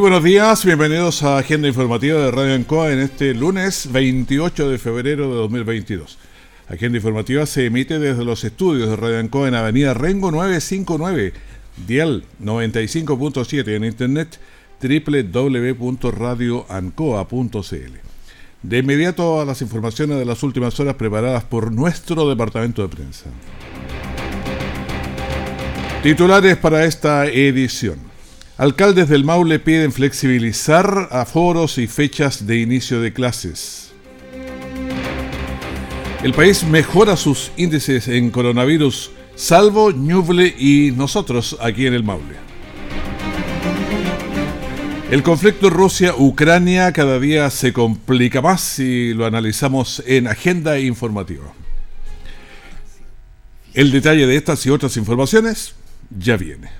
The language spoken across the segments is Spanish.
Muy buenos días, bienvenidos a Agenda Informativa de Radio Ancoa en este lunes 28 de febrero de 2022. Agenda Informativa se emite desde los estudios de Radio Ancoa en Avenida Rengo 959, dial 95.7 en internet www.radioancoa.cl. De inmediato a las informaciones de las últimas horas preparadas por nuestro departamento de prensa. Titulares para esta edición. Alcaldes del Maule piden flexibilizar aforos y fechas de inicio de clases. El país mejora sus índices en coronavirus, salvo Ñuble y nosotros aquí en el Maule. El conflicto Rusia-Ucrania cada día se complica más si lo analizamos en agenda informativa. El detalle de estas y otras informaciones ya viene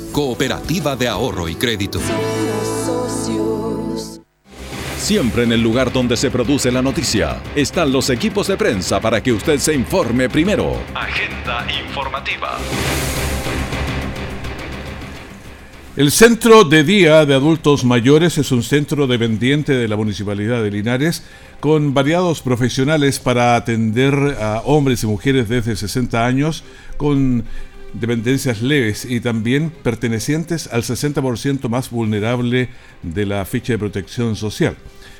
Cooperativa de Ahorro y Crédito. Siempre en el lugar donde se produce la noticia están los equipos de prensa para que usted se informe primero. Agenda informativa. El Centro de Día de Adultos Mayores es un centro dependiente de la Municipalidad de Linares con variados profesionales para atender a hombres y mujeres desde 60 años con dependencias leves y también pertenecientes al 60% más vulnerable de la ficha de protección social.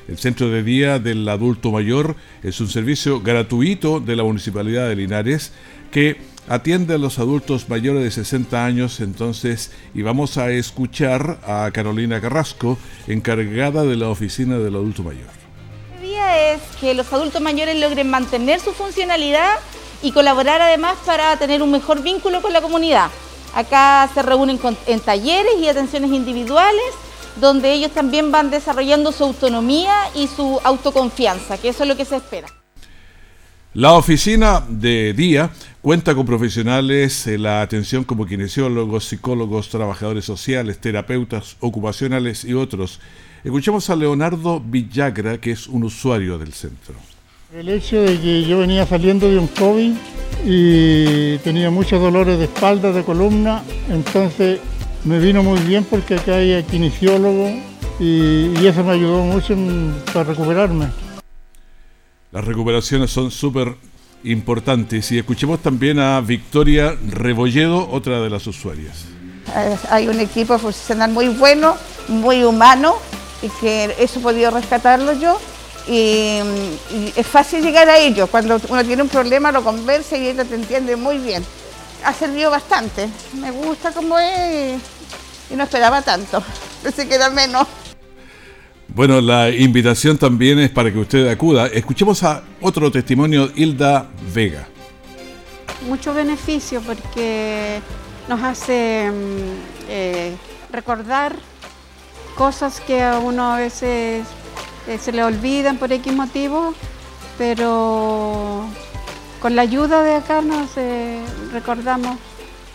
El Centro de Día del Adulto Mayor es un servicio gratuito de la Municipalidad de Linares que atiende a los adultos mayores de 60 años entonces y vamos a escuchar a Carolina Carrasco, encargada de la Oficina del Adulto Mayor. El día es que los adultos mayores logren mantener su funcionalidad y colaborar además para tener un mejor vínculo con la comunidad. Acá se reúnen en talleres y atenciones individuales donde ellos también van desarrollando su autonomía y su autoconfianza, que eso es lo que se espera. La oficina de día cuenta con profesionales en la atención como kinesiólogos, psicólogos, trabajadores sociales, terapeutas ocupacionales y otros. Escuchemos a Leonardo Villagra, que es un usuario del centro. El hecho de que yo venía saliendo de un COVID y tenía muchos dolores de espalda, de columna, entonces me vino muy bien porque acá hay kinesiólogo y, y eso me ayudó mucho para recuperarme. Las recuperaciones son súper importantes y escuchemos también a Victoria Rebolledo, otra de las usuarias. Hay un equipo profesional muy bueno, muy humano y que eso he podido rescatarlo yo y, es fácil llegar a ellos. Cuando uno tiene un problema lo conversa y ellos te entiende muy bien. Ha servido bastante. Me gusta como es y no esperaba tanto. Pensé que era menos. Bueno, la invitación también es para que usted acuda. Escuchemos a otro testimonio, Hilda Vega. Mucho beneficio porque nos hace mm, eh, recordar cosas que a uno a veces eh, se le olvidan por X motivo, pero con la ayuda de acá nos eh, recordamos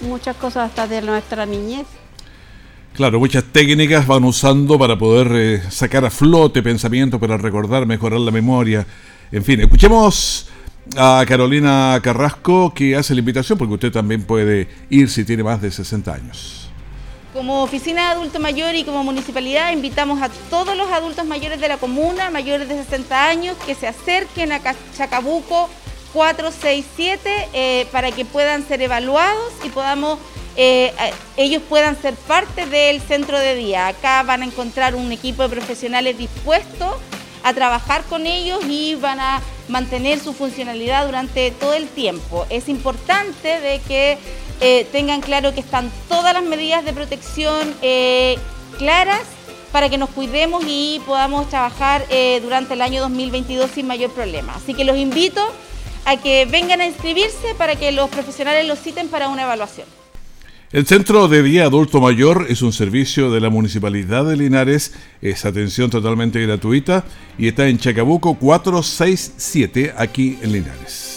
muchas cosas hasta de nuestra niñez. Claro, muchas técnicas van usando para poder eh, sacar a flote pensamientos, para recordar, mejorar la memoria. En fin, escuchemos a Carolina Carrasco que hace la invitación porque usted también puede ir si tiene más de 60 años. Como Oficina de Adulto Mayor y como municipalidad invitamos a todos los adultos mayores de la comuna, mayores de 60 años, que se acerquen a Chacabuco 467 eh, para que puedan ser evaluados y podamos eh, ellos puedan ser parte del centro de día. Acá van a encontrar un equipo de profesionales dispuestos a trabajar con ellos y van a mantener su funcionalidad durante todo el tiempo. Es importante de que eh, tengan claro que están todas las medidas de protección eh, claras para que nos cuidemos y podamos trabajar eh, durante el año 2022 sin mayor problema. Así que los invito a que vengan a inscribirse para que los profesionales los citen para una evaluación. El Centro de Día Adulto Mayor es un servicio de la Municipalidad de Linares, es atención totalmente gratuita y está en Chacabuco 467 aquí en Linares.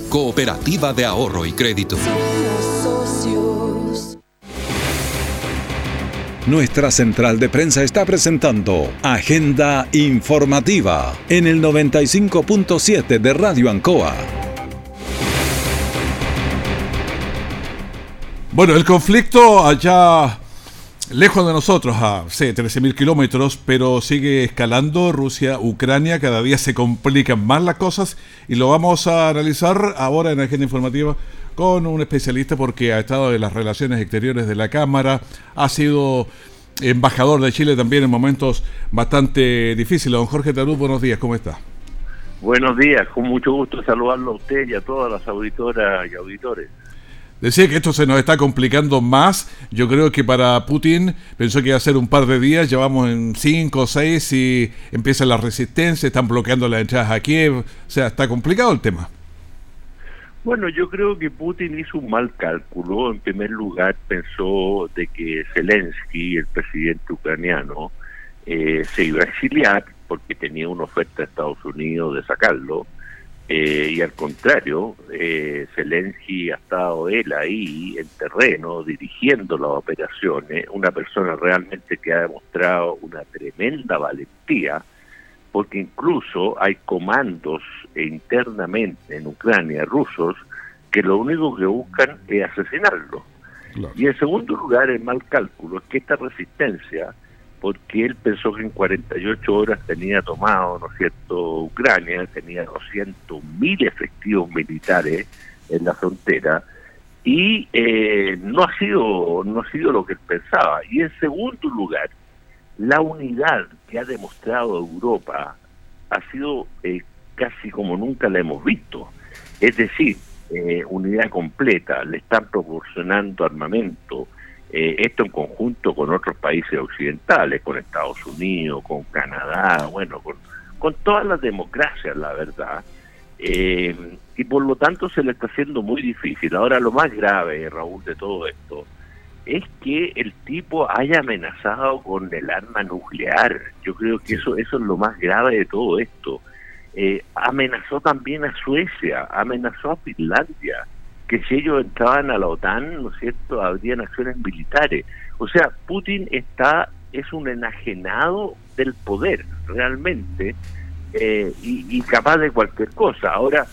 cooperativa de ahorro y crédito. Nuestra central de prensa está presentando Agenda Informativa en el 95.7 de Radio Ancoa. Bueno, el conflicto allá lejos de nosotros, a sí, 13.000 kilómetros, pero sigue escalando Rusia, Ucrania, cada día se complican más las cosas y lo vamos a analizar ahora en Agenda Informativa con un especialista porque ha estado en las relaciones exteriores de la Cámara, ha sido embajador de Chile también en momentos bastante difíciles. Don Jorge Tarú, buenos días, ¿cómo está? Buenos días, con mucho gusto saludarlo a usted y a todas las auditoras y auditores. Decía que esto se nos está complicando más. Yo creo que para Putin pensó que iba a ser un par de días. Llevamos en cinco o seis y empieza la resistencia. Están bloqueando las entradas a Kiev. O sea, está complicado el tema. Bueno, yo creo que Putin hizo un mal cálculo. En primer lugar, pensó de que Zelensky, el presidente ucraniano, eh, se iba a exiliar porque tenía una oferta de Estados Unidos de sacarlo. Eh, y al contrario, eh, Zelensky ha estado él ahí en terreno dirigiendo las operaciones, una persona realmente que ha demostrado una tremenda valentía, porque incluso hay comandos internamente en Ucrania rusos que lo único que buscan es asesinarlo. Y en segundo lugar, el mal cálculo es que esta resistencia, porque él pensó que en 48 horas tenía tomado, ¿no cierto?, Ucrania, tenía 200 mil efectivos militares en la frontera, y eh, no ha sido no ha sido lo que él pensaba. Y en segundo lugar, la unidad que ha demostrado Europa ha sido eh, casi como nunca la hemos visto. Es decir, eh, unidad completa, le están proporcionando armamento, eh, esto en conjunto con otros países occidentales, con Estados Unidos, con Canadá, bueno, con, con todas las democracias, la verdad. y por lo tanto se le está haciendo muy difícil. Ahora lo más grave, Raúl, de todo esto, es que el tipo haya amenazado con el arma nuclear. Yo creo que eso, eso es lo más grave de todo esto. Eh, amenazó también a Suecia, amenazó a Finlandia, que si ellos entraban a la OTAN, ¿no es cierto?, habrían acciones militares. O sea, Putin está, es un enajenado del poder, realmente, eh, y, y capaz de cualquier cosa. Ahora,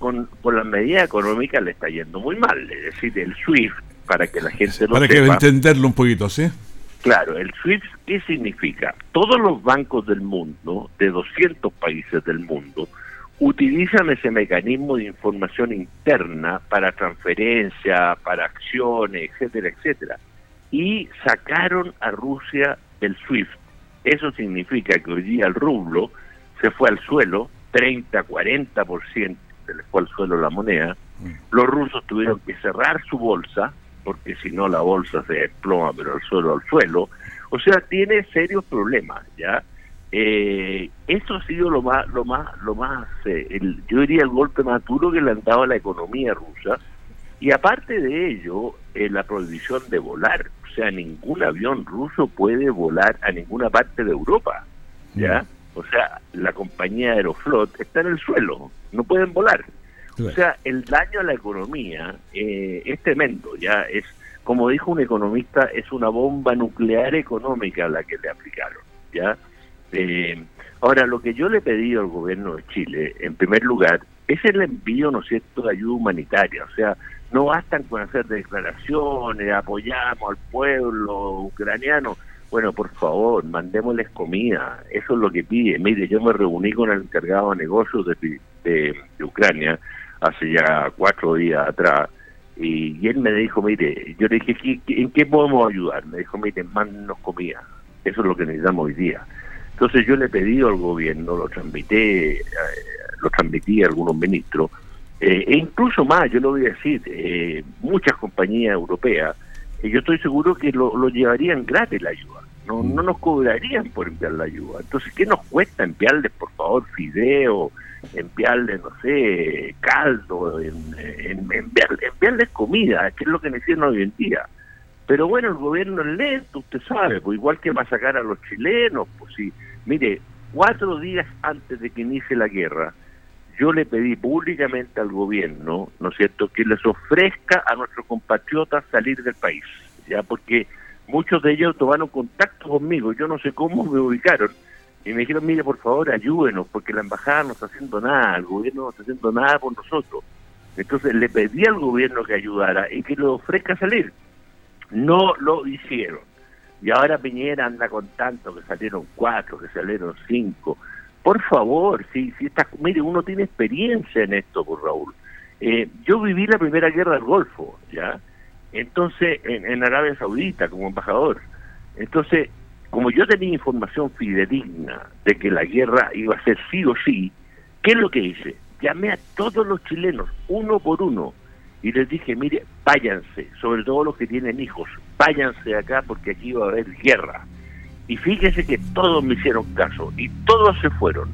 con, con las medidas económicas le está yendo muy mal, es decir, el SWIFT para que la gente lo Para que entenderlo un poquito, ¿sí? Claro, el SWIFT, ¿qué significa? Todos los bancos del mundo, de 200 países del mundo, utilizan ese mecanismo de información interna para transferencia, para acciones, etcétera, etcétera. Y sacaron a Rusia del SWIFT. Eso significa que hoy día el rublo se fue al suelo, 30, 40% se le fue al suelo la moneda. Los rusos tuvieron que cerrar su bolsa, porque si no la bolsa se desploma, pero el suelo al suelo. O sea, tiene serios problemas, ¿ya? Eh, eso ha sido lo más, lo más, lo más, eh, el, yo diría el golpe más duro que le han dado a la economía rusa. Y aparte de ello, eh, la prohibición de volar. O sea, ningún avión ruso puede volar a ninguna parte de Europa, ¿ya? O sea, la compañía Aeroflot está en el suelo, no pueden volar. O sea, el daño a la economía eh, es tremendo, ya es, como dijo un economista, es una bomba nuclear económica la que le aplicaron, ya. Eh, ahora, lo que yo le he pedido al gobierno de Chile, en primer lugar, es el envío, ¿no es de ayuda humanitaria, o sea, no bastan con hacer declaraciones, apoyamos al pueblo ucraniano, bueno, por favor, mandémosles comida. Eso es lo que pide. Mire, yo me reuní con el encargado de negocios de, de, Ucrania hace ya cuatro días atrás y, él me dijo, mire, yo le dije, ¿en qué podemos ayudar? Me dijo, mire, mándenos comida. Eso es lo que necesitamos hoy día. Entonces yo le he pedido al gobierno, lo transmití, eh, lo transmití a algunos ministros, eh, e incluso más, yo lo voy a decir, eh, muchas compañías europeas, yo estoy seguro que lo, lo llevarían gratis la ayuda no, no nos cobrarían por enviar la ayuda. Entonces, ¿qué nos cuesta enviarles, por favor, fideo, enviarles, no sé, caldo, en, enviarles comida, que es lo que necesitan hoy en día? Pero bueno, el gobierno es lento, usted sabe, pues igual que va a sacar a los chilenos, pues sí. Mire, cuatro días antes de que inicie la guerra, yo le pedí públicamente al gobierno, ¿no es cierto?, que les ofrezca a nuestros compatriotas salir del país, ya porque muchos de ellos tomaron contacto conmigo, yo no sé cómo me ubicaron, y me dijeron, mire, por favor, ayúdenos, porque la embajada no está haciendo nada, el gobierno no está haciendo nada por nosotros. Entonces le pedí al gobierno que ayudara y que lo ofrezca salir. No lo hicieron. Y ahora Piñera anda con tanto, que salieron cuatro, que salieron cinco. Por favor, si, si está, mire, uno tiene experiencia en esto, por Raúl. Eh, yo viví la primera guerra del Golfo, ¿ya? entonces en, Arabia Saudita como embajador. Entonces, como yo tenía información fidedigna de que la guerra iba a ser sí o sí, ¿qué es lo que hice? Llamé a todos los chilenos, uno por uno, y les dije, mire, váyanse, sobre todo los que tienen hijos, váyanse acá porque aquí va a haber guerra. Y fíjese que todos me hicieron caso y todos se fueron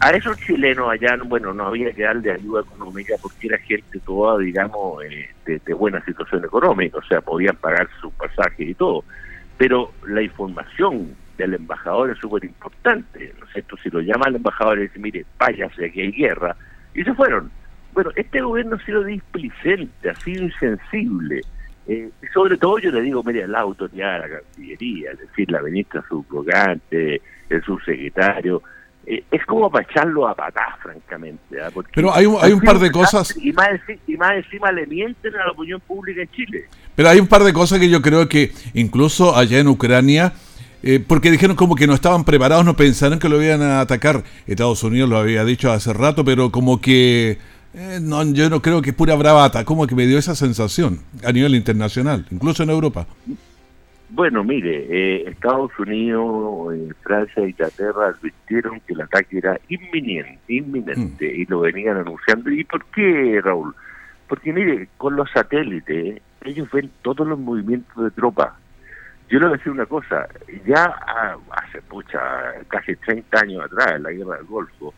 a esos chilenos allá, bueno, no había que darle ayuda económica porque era gente toda, digamos, eh, de, buena situación económica, o sea, podían pagar sus pasajes y todo. Pero la información del embajador es súper importante, ¿no es cierto? Si lo llama al embajador y dice, mire, váyase, aquí hay guerra, y se fueron. Bueno, este gobierno ha sido displicente, ha sido insensible. Eh, sobre todo yo le digo, mire, la autoridad de la Cancillería, es decir, la ministra subrogante, el subsecretario, eh, es como para echarlo a patar, francamente. ¿ah? Pero hay un, hay un par de cosas... Y más, y más encima le mienten a la opinión pública en Chile. Pero hay un par de cosas que yo creo que incluso allá en Ucrania... Eh, porque dijeron como que no estaban preparados, no pensaron que lo iban a atacar. Estados Unidos lo había dicho hace rato, pero como que eh, no, yo no creo que es pura bravata, como que me dio esa sensación a nivel internacional, incluso en Europa. Bueno, mire, eh, Estados Unidos, eh, Francia e Inglaterra advirtieron que el ataque era inminente, inminente, mm. y lo venían anunciando. ¿Y por qué, Raúl? Porque, mire, con los satélites, ellos ven todos los movimientos de tropas. Yo le voy a decir una cosa, ya hace pucha, casi 30 años atrás, en la guerra del Golfo,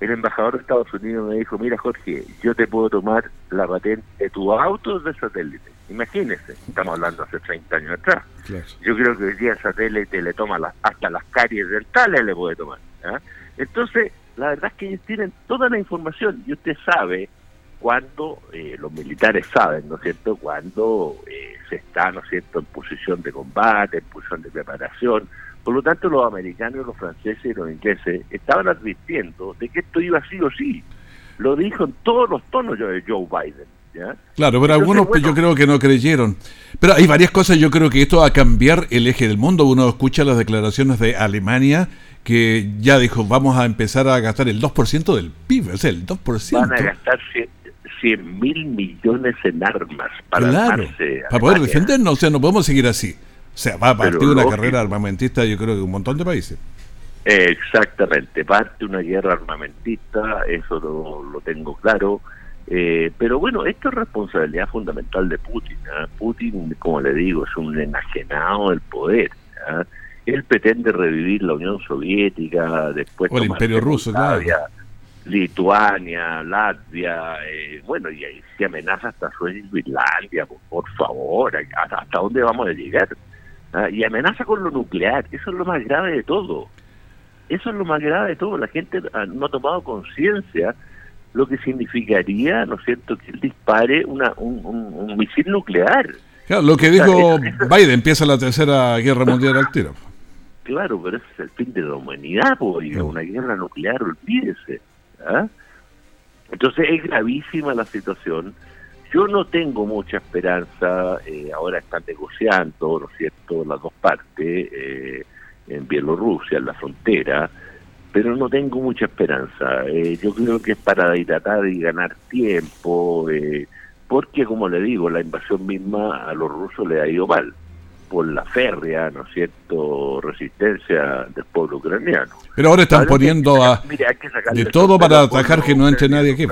el embajador de Estados Unidos me dijo, mira Jorge, yo te puedo tomar la patente de tu auto de satélite. Imagínese, estamos hablando hace 30 años atrás. Yo creo que hoy día el satélite le toma hasta las caries dentales le puede tomar. ¿ah? Entonces, la verdad es que ellos tienen toda la información y usted sabe cuando, eh, los militares saben, ¿no es cierto?, cuando eh, se está, ¿no es cierto?, en posición de combate, en posición de preparación, por lo tanto, los americanos, los franceses y los ingleses estaban advirtiendo de que esto iba sí o sí. Lo dijo en todos los tonos de Joe Biden. ¿ya? Claro, pero algunos yo creo que no creyeron. Pero hay varias cosas, yo creo que esto va a cambiar el eje del mundo. Uno escucha las declaraciones de Alemania que ya dijo, vamos a empezar a gastar el 2% del PIB, o sea, el 2%. Van a gastar 100 mil millones en armas para claro, para poder defendernos, o sea, no podemos seguir así. O sea, va a partir una carrera armamentista, yo creo que un montón de países. Exactamente, parte una guerra armamentista, eso lo, tengo claro. Eh, pero bueno, esto es responsabilidad fundamental de Putin. ¿ah? Putin, como le digo, es un enajenado del poder. ¿ah? Él pretende revivir la Unión Soviética, después o el Imperio Ruso, Lituania, Latvia, eh, bueno, y ahí se amenaza hasta Suecia y Finlandia, por, favor, ¿hasta dónde vamos a llegar? ¿Ah? y amenaza con lo nuclear. Eso es lo más grave de todo. Eso es lo más grave de todo. La gente no ha tomado conciencia lo que significaría, ¿no es cierto?, que él dispare una, un, misil nuclear. Claro, lo que dijo Biden, empieza la tercera guerra mundial al tiro. Claro, pero ese es el fin de la humanidad, porque una guerra nuclear, olvídese. ¿ah? Entonces es gravísima la situación. Yo no tengo mucha esperanza, eh, ahora están negociando, ¿no es cierto?, las dos partes, eh, en Bielorrusia, en la frontera, pero no tengo mucha esperanza. Eh, yo creo que es para dilatar y ganar tiempo, porque como le digo, la invasión misma a los rusos le ha ido mal por la férrea, ¿no es cierto?, resistencia del pueblo ucraniano. Pero ahora están poniendo a, de todo para atacar que no entre nadie aquí.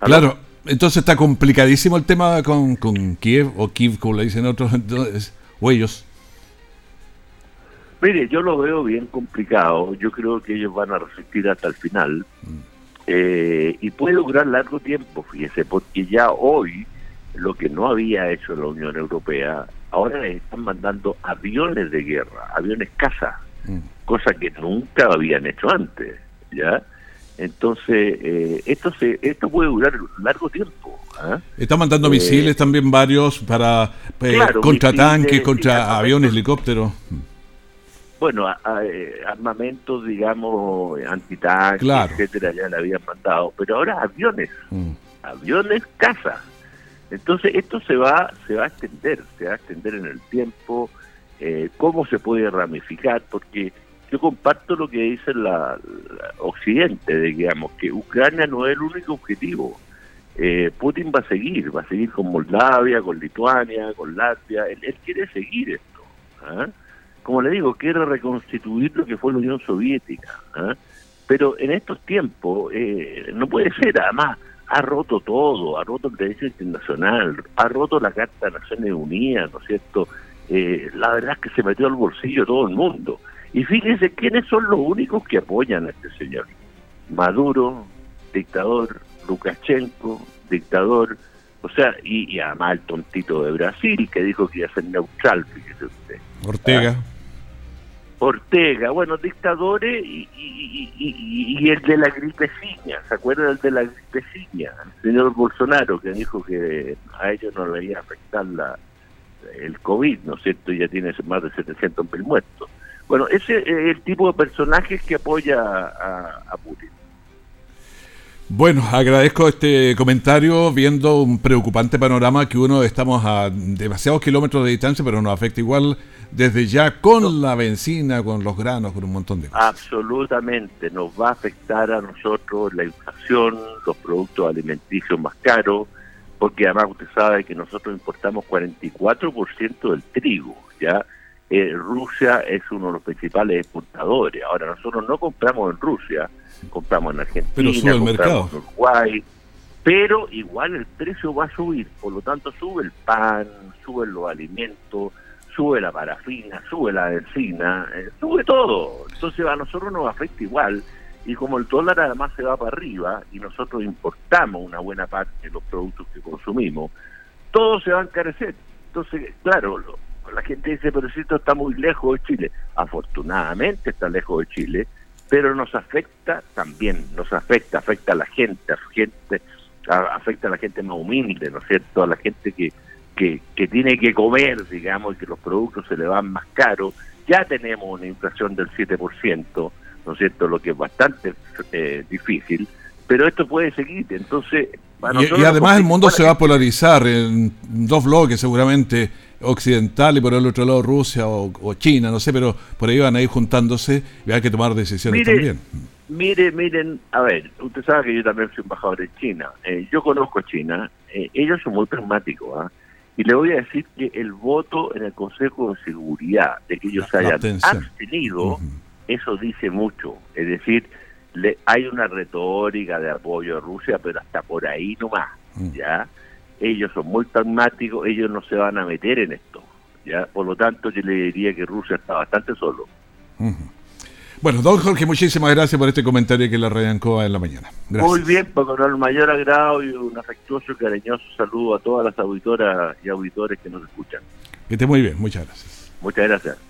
Claro, entonces está complicadísimo el tema con, con Kiev, o Kiev, como le dicen otros, entonces, o ellos. Mire, yo lo veo bien complicado. Yo creo que ellos van a resistir hasta el final. Mm. Eh, y puede durar largo tiempo, fíjese, porque ya hoy lo que no había hecho la Unión Europea, ahora les están mandando aviones de guerra, aviones caza, mm. cosa que nunca habían hecho antes, ¿ya? Entonces, eh, esto se esto puede durar largo tiempo. ¿ah? Está mandando eh, misiles también varios para eh, contra tanques, contra aviones, helicópteros. Bueno, armamentos, digamos, antitanques, etcétera, ya le habían mandado, pero ahora aviones, mm. aviones caza. Entonces, esto se va se va a extender, se va a extender en el tiempo, cómo se puede ramificar, porque yo comparto lo que dice la, Occidente, de, digamos, que Ucrania no es el único objetivo. Eh, Putin va a seguir, va a seguir con Moldavia, con Lituania, con Latvia, él, quiere seguir esto. ¿ah? Como le digo, quiere reconstituir lo que fue la Unión Soviética. ¿ah? Pero en estos tiempos eh, no puede ser, además, ha roto todo, ha roto el derecho internacional, ha roto la Carta de Naciones Unidas, ¿no es cierto? Eh, la verdad es que se metió al bolsillo todo el mundo. Y fíjense quiénes son los únicos que apoyan a este señor. Maduro, dictador, Lukashenko, dictador, o sea, y, además el tontito de Brasil que dijo que iba a ser neutral, fíjese usted. Ortega. Ah. Ortega, bueno, dictadores y, y, el de la gripeciña, ¿se acuerdan del de la gripeciña? El señor Bolsonaro que dijo que a ellos no le iba a afectar la, el COVID, ¿no es cierto? Ya tiene más de 700 mil muertos. Bueno, ese es el tipo de personajes que apoya a, Putin. Bueno, agradezco este comentario viendo un preocupante panorama que uno estamos a demasiados kilómetros de distancia, pero nos afecta igual desde ya con la benzina, con los granos, con un montón de cosas. Absolutamente, nos va a afectar a nosotros la inflación, los productos alimenticios más caros, porque además usted sabe que nosotros importamos 44% del trigo, ¿ya? Eh, Rusia es uno de los principales exportadores. Ahora, nosotros no compramos en Rusia, compramos en Argentina, pero sube el mercado. en Uruguay, pero igual el precio va a subir, por lo tanto sube el pan, suben los alimentos, sube la parafina, sube la benzina, eh, sube todo. Entonces a nosotros nos afecta igual y como el dólar además se va para arriba y nosotros importamos una buena parte de los productos que consumimos, todo se va a encarecer. Entonces, claro, lo, la gente dice, pero si esto está muy lejos de Chile. Afortunadamente está lejos de Chile, pero nos afecta también, nos afecta, afecta a la gente, a gente afecta a la gente más humilde, ¿no es cierto? A la gente que, que, que tiene que comer, digamos, y que los productos se le van más caros. Ya tenemos una inflación del 7%, ¿no es cierto? Lo que es bastante eh, difícil, pero esto puede seguir. Entonces, y, además el mundo se va a polarizar en dos bloques seguramente occidental y por el otro lado Rusia o, China, no sé, pero por ahí van a ir juntándose y hay que tomar decisiones también. Mire, miren, a ver, usted sabe que yo también soy embajador de China. Eh, yo conozco China, eh, ellos son muy pragmáticos, ¿ah? Y le voy a decir que el voto en el Consejo de Seguridad, de que ellos hayan abstenido, eso dice mucho. Es decir, le, hay una retórica de apoyo a Rusia, pero hasta por ahí nomás, mm. ¿ya? Ellos son muy pragmáticos, ellos no se van a meter en esto. ¿ya? Por lo tanto, yo le diría que Rusia está bastante solo. Bueno, don Jorge, muchísimas gracias por este comentario que le arrancó en la mañana. Muy bien, pues, con el mayor agrado y un afectuoso y cariñoso saludo a todas las auditoras y auditores que nos escuchan. Que esté muy bien, muchas gracias. Muchas gracias.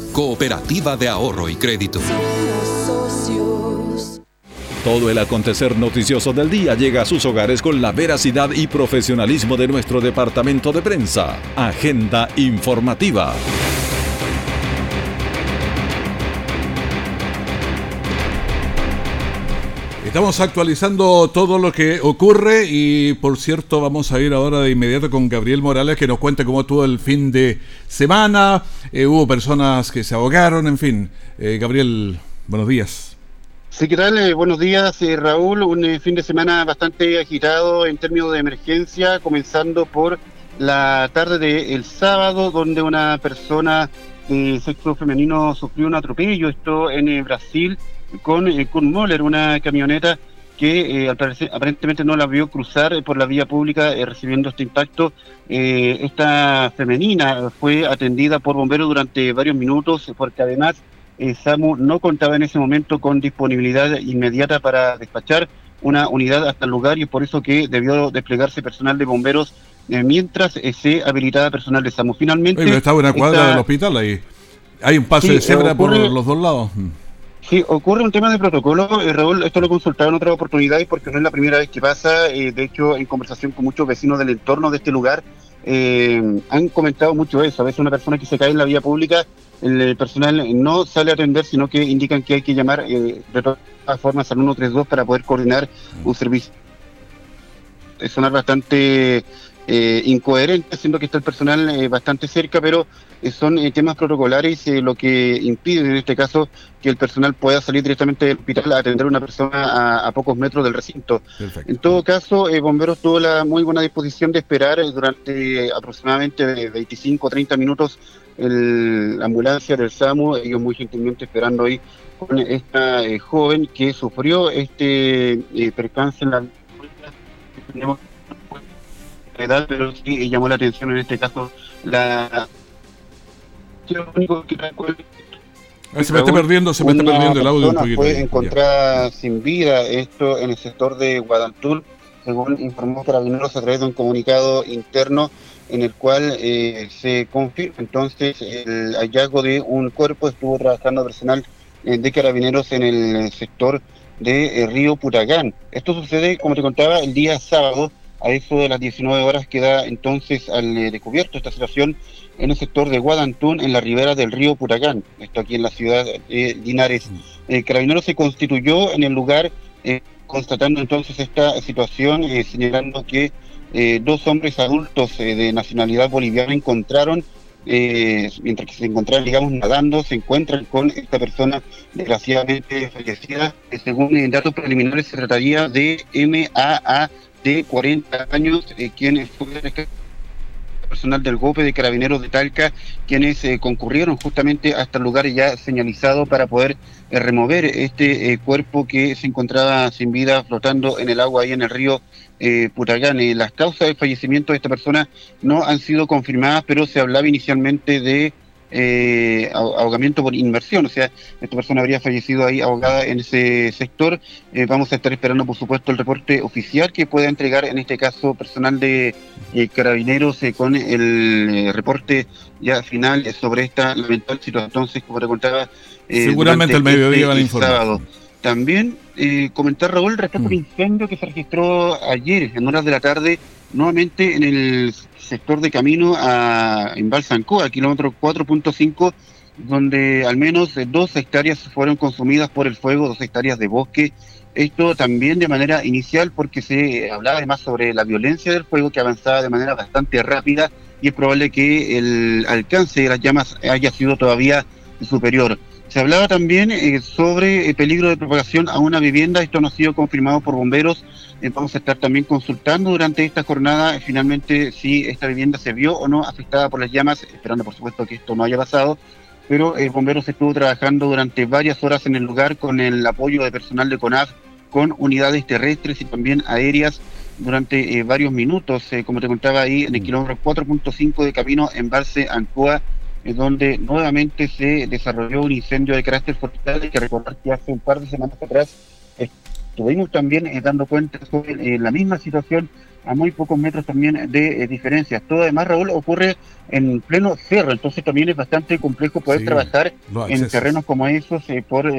cooperativa de ahorro y crédito. Todo el acontecer noticioso del día llega a sus hogares con la veracidad y profesionalismo de nuestro departamento de prensa. Agenda informativa. Estamos actualizando todo lo que ocurre y por cierto vamos a ir ahora de inmediato con Gabriel Morales que nos cuente cómo estuvo el fin de semana. Eh, hubo personas que se ahogaron, en fin. Eh, Gabriel, buenos días. Sí, ¿qué tal? Eh, buenos días, eh, Raúl. Un eh, fin de semana bastante agitado en términos de emergencia, comenzando por la tarde del sábado, donde una persona de sexo femenino sufrió un atropello, esto en eh, Brasil, con eh, Kurt Moller, una camioneta que eh, aparentemente no la vio cruzar eh, por la vía pública eh, recibiendo este impacto. Eh, esta femenina fue atendida por bomberos durante varios minutos eh, porque además eh, SAMU no contaba en ese momento con disponibilidad inmediata para despachar una unidad hasta el lugar y por eso que debió desplegarse personal de bomberos eh, mientras eh, se habilitaba personal de SAMU. Finalmente... Oye, pero estaba una cuadra esta- del hospital ahí. Hay un paso Sí, de cebra por los dos lados. Sí, ocurre un tema de protocolo, eh, Raúl, esto lo he consultado en otras oportunidades porque no es la primera vez que pasa, eh, de hecho en conversación con muchos vecinos del entorno de este lugar, eh, han comentado mucho eso, a veces una persona que se cae en la vía pública, el personal no sale a atender, sino que indican que hay que llamar eh, de todas formas al 132 para poder coordinar un servicio. Es sonar bastante eh, incoherente, siendo que está el personal eh, bastante cerca, pero eh, son eh, temas protocolares eh, lo que impide en este caso que el personal pueda salir directamente del hospital a atender a una persona a, a pocos metros del recinto. Perfecto. En todo caso, eh, Bomberos tuvo la muy buena disposición de esperar durante aproximadamente de 25 o 30 minutos el- la ambulancia del SAMU, ellos muy gentilmente esperando ahí con esta joven que sufrió este percance en la tenemos edad, pero sí eh, llamó la atención en este caso la se me está perdiendo, se me está perdiendo el audio un poquito. Fue. Ya. encontrada sin vida, esto en el sector de Guadantul, según informó Carabineros a través de un comunicado interno en el cual eh, se confirma entonces el hallazgo de un cuerpo, estuvo trabajando personal eh, de Carabineros en el sector de eh, Río Puragán. Esto sucede, como te contaba, el día sábado, a eso de las 19 horas queda entonces al eh, descubierto esta situación en el sector de Guadantún, en la ribera del río Puragán, esto aquí en la ciudad de Linares. El carabinero se constituyó en el lugar, eh, constatando entonces esta situación, eh, señalando que dos hombres adultos de nacionalidad boliviana encontraron, eh, mientras que se encontraban, digamos, nadando, se encuentran con esta persona desgraciadamente fallecida. Eh, según datos preliminares, se trataría de MAA de 40 años, eh, quien fue personal del GOPE de Carabineros de Talca, quienes eh, concurrieron justamente hasta el lugar ya señalizado para poder eh, remover este eh, cuerpo que se encontraba sin vida flotando en el agua ahí en el río eh, Puragán. Eh, las causas del fallecimiento de esta persona no han sido confirmadas, pero se hablaba inicialmente de eh, ahog- ahogamiento por inmersión, o sea, esta persona habría fallecido ahí ahogada en ese sector. Eh, vamos a estar esperando, por supuesto, el reporte oficial que pueda entregar, en este caso, personal de eh, carabineros eh, con el reporte ya final sobre esta lamentable situación. Entonces, como te contaba, eh, Seguramente el mediodía este van a informar. También eh, comentar, Raúl, respecto al Mm. incendio que se registró ayer, en horas de la tarde, nuevamente en el sector de camino a en Balsancoa, kilómetro 4.5, donde al menos dos hectáreas fueron consumidas por el fuego, dos hectáreas de bosque. Esto también de manera inicial porque se hablaba además sobre la violencia del fuego que avanzaba de manera bastante rápida y es probable que el alcance de las llamas haya sido todavía superior. Se hablaba también eh, sobre el peligro de propagación a una vivienda. Esto no ha sido confirmado por bomberos. Eh, vamos a estar también consultando durante esta jornada finalmente si esta vivienda se vio o no afectada por las llamas, esperando por supuesto que esto no haya pasado. Pero el bombero se estuvo trabajando durante varias horas en el lugar con el apoyo de personal de CONAF, con unidades terrestres y también aéreas durante eh, varios minutos, como te contaba ahí, en el mm. kilómetro 4.5 de camino en Barce, Ancoa, donde nuevamente se desarrolló un incendio de carácter forestal. Que recordar que hace un par de semanas atrás estuvimos también eh, dando cuenta sobre eh, la misma situación a muy pocos metros también de eh, diferencias. Todo además, Raúl, ocurre en pleno cerro, entonces también es bastante complejo poder trabajar en terrenos como esos por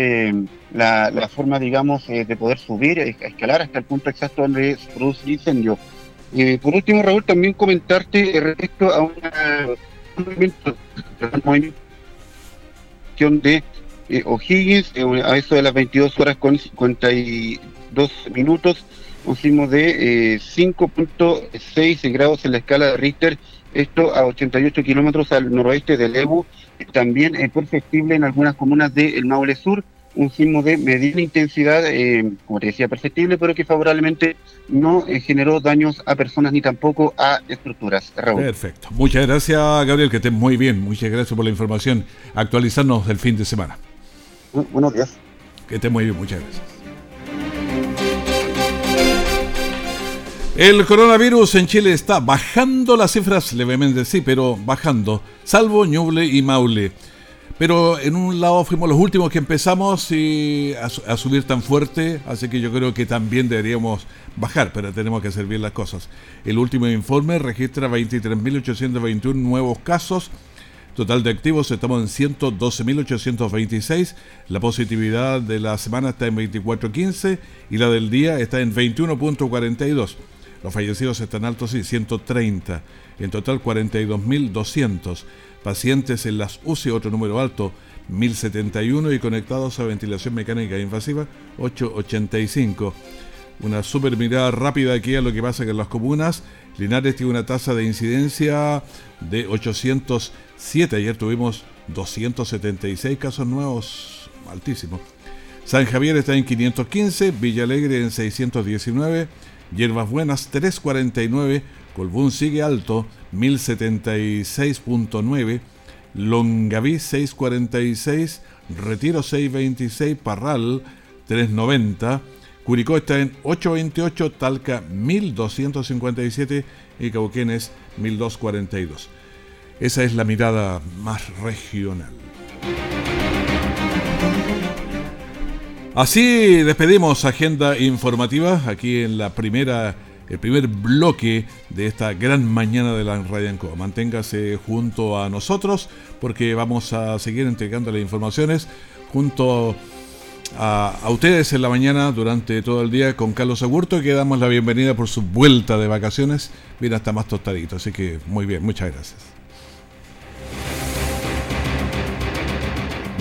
la, forma, digamos, de poder subir, escalar hasta el punto exacto donde se produce el incendio. por último, Raúl, también comentarte respecto a una de eh, O'Higgins eh, a eso de las 22 horas con 52 minutos, un sismo de 5.6 eh, grados en la escala de Richter, esto a 88 kilómetros al noroeste del Ebu, también es perceptible en algunas comunas del Maule Sur, un sismo de mediana intensidad, eh, como te decía, perceptible, pero que favorablemente no eh, generó daños a personas ni tampoco a estructuras. Perfecto. Muchas gracias, Gabriel, que estés muy bien. Muchas gracias por la información. Actualizarnos del fin de semana. buenos días. Que estés muy bien, muchas gracias. El coronavirus en Chile está bajando las cifras levemente, sí, pero bajando, salvo Ñuble y Maule. Pero en un lado fuimos los últimos que empezamos a, subir tan fuerte, así que yo creo que también deberíamos bajar, pero tenemos que hacer bien las cosas. El último informe registra 23.821 nuevos casos. Total de activos estamos en 112.826. La positividad de la semana está en 24.15 y la del día está en 21.42. Los fallecidos están altos, sí, 130. En total 42.200 pacientes en las UCI, otro número alto, 1071 y conectados a ventilación mecánica invasiva, 885. Una super mirada rápida aquí a lo que pasa en las comunas. Linares tiene una tasa de incidencia de 807. Ayer tuvimos 276 casos nuevos, altísimo. San Javier está en 515, Villa Alegre en 619, Hierbas Buenas 349, Colbún sigue alto, 1076.9, Longaví 646, Retiro 626, Parral 390, Curicó está en 828, Talca 1257 y Cauquenes 1242. Esa es la mirada más regional. Así despedimos agenda informativa aquí en la primera el primer bloque de esta gran mañana de la Radio Ancoa. Manténgase junto a nosotros porque vamos a seguir entregando las informaciones junto a, ustedes en la mañana durante todo el día con Carlos Agurto que damos la bienvenida por su vuelta de vacaciones. Viene hasta más tostadito, así que muy bien, muchas gracias.